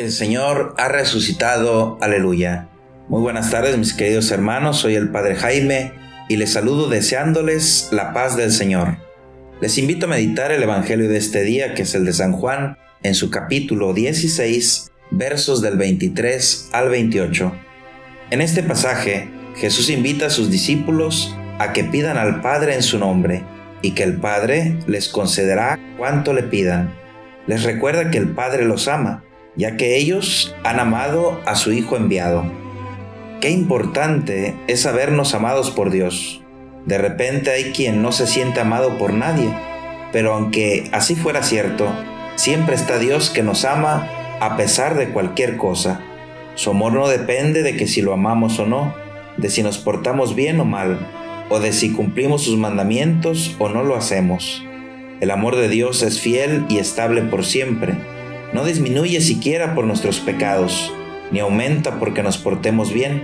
El Señor ha resucitado, aleluya. Muy buenas tardes mis queridos hermanos, soy el Padre Jaime y les saludo deseándoles la paz del Señor. Les invito a meditar el Evangelio de este día, que es el de San Juan, en su capítulo 16, versos del 23 al 28. En este pasaje, Jesús invita a sus discípulos a que pidan al Padre en su nombre, y que el Padre les concederá cuanto le pidan. Les recuerda que el Padre los ama, ya que ellos han amado a su Hijo enviado. Qué importante es sabernos amados por Dios. De repente hay quien no se siente amado por nadie, pero aunque así fuera cierto, siempre está Dios que nos ama a pesar de cualquier cosa. Su amor no depende de que si lo amamos o no, de si nos portamos bien o mal, o de si cumplimos sus mandamientos o no lo hacemos. El amor de Dios es fiel y estable por siempre. No disminuye siquiera por nuestros pecados, ni aumenta porque nos portemos bien,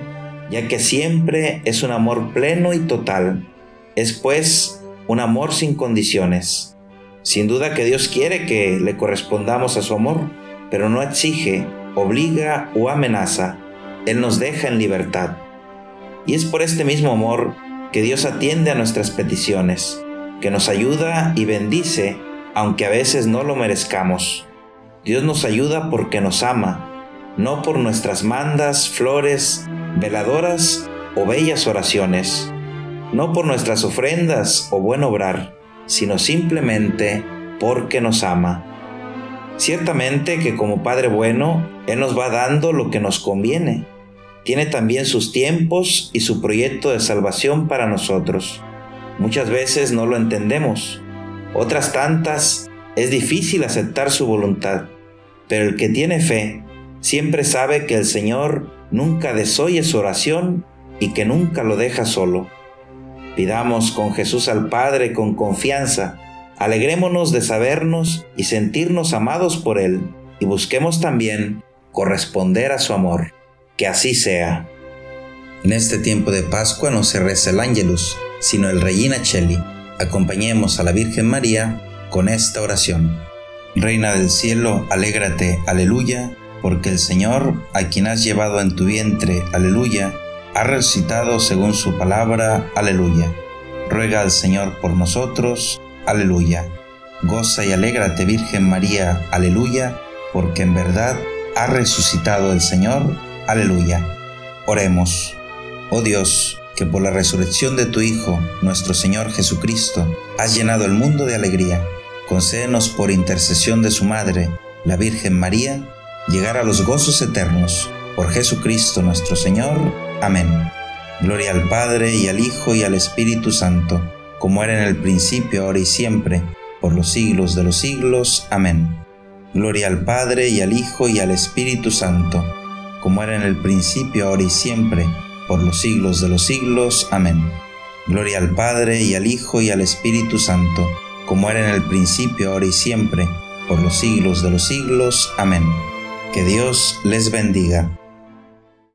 ya que siempre es un amor pleno y total. Es pues un amor sin condiciones. Sin duda que Dios quiere que le correspondamos a su amor, pero no exige, obliga o amenaza. Él nos deja en libertad. Y es por este mismo amor que Dios atiende a nuestras peticiones, que nos ayuda y bendice, aunque a veces no lo merezcamos. Dios nos ayuda porque nos ama, no por nuestras mandas, flores, veladoras o bellas oraciones, no por nuestras ofrendas o buen obrar, sino simplemente porque nos ama. Ciertamente que como Padre bueno, Él nos va dando lo que nos conviene tiene también sus tiempos y su proyecto de salvación para nosotros. Muchas veces no lo entendemos, otras tantas es difícil aceptar su voluntad, pero el que tiene fe siempre sabe que el Señor nunca desoye su oración y que nunca lo deja solo. Pidamos con Jesús al Padre con confianza, alegrémonos de sabernos y sentirnos amados por Él, y busquemos también corresponder a su amor. Que así sea. En este tiempo de Pascua no se reza el Ángelus, sino el Regina Cheli. Acompañemos a la Virgen María con esta oración. Reina del cielo, alégrate, aleluya, porque el Señor, a quien has llevado en tu vientre, aleluya, ha resucitado según su palabra, aleluya. Ruega al Señor por nosotros, aleluya. Goza y alégrate, Virgen María, aleluya, porque en verdad ha resucitado el Señor, Aleluya. Oremos. Oh Dios, que por la resurrección de tu Hijo, nuestro Señor Jesucristo, has llenado el mundo de alegría. Concédenos por intercesión de su Madre, la Virgen María, llegar a los gozos eternos. Por Jesucristo nuestro Señor. Amén. Gloria al Padre y al Hijo y al Espíritu Santo, como era en el principio, ahora y siempre, por los siglos de los siglos. Amén. Gloria al Padre y al Hijo y al Espíritu Santo como era en el principio, ahora y siempre, por los siglos de los siglos. Amén. Gloria al Padre y al Hijo y al Espíritu Santo, como era en el principio, ahora y siempre, por los siglos de los siglos. Amén. Que Dios les bendiga.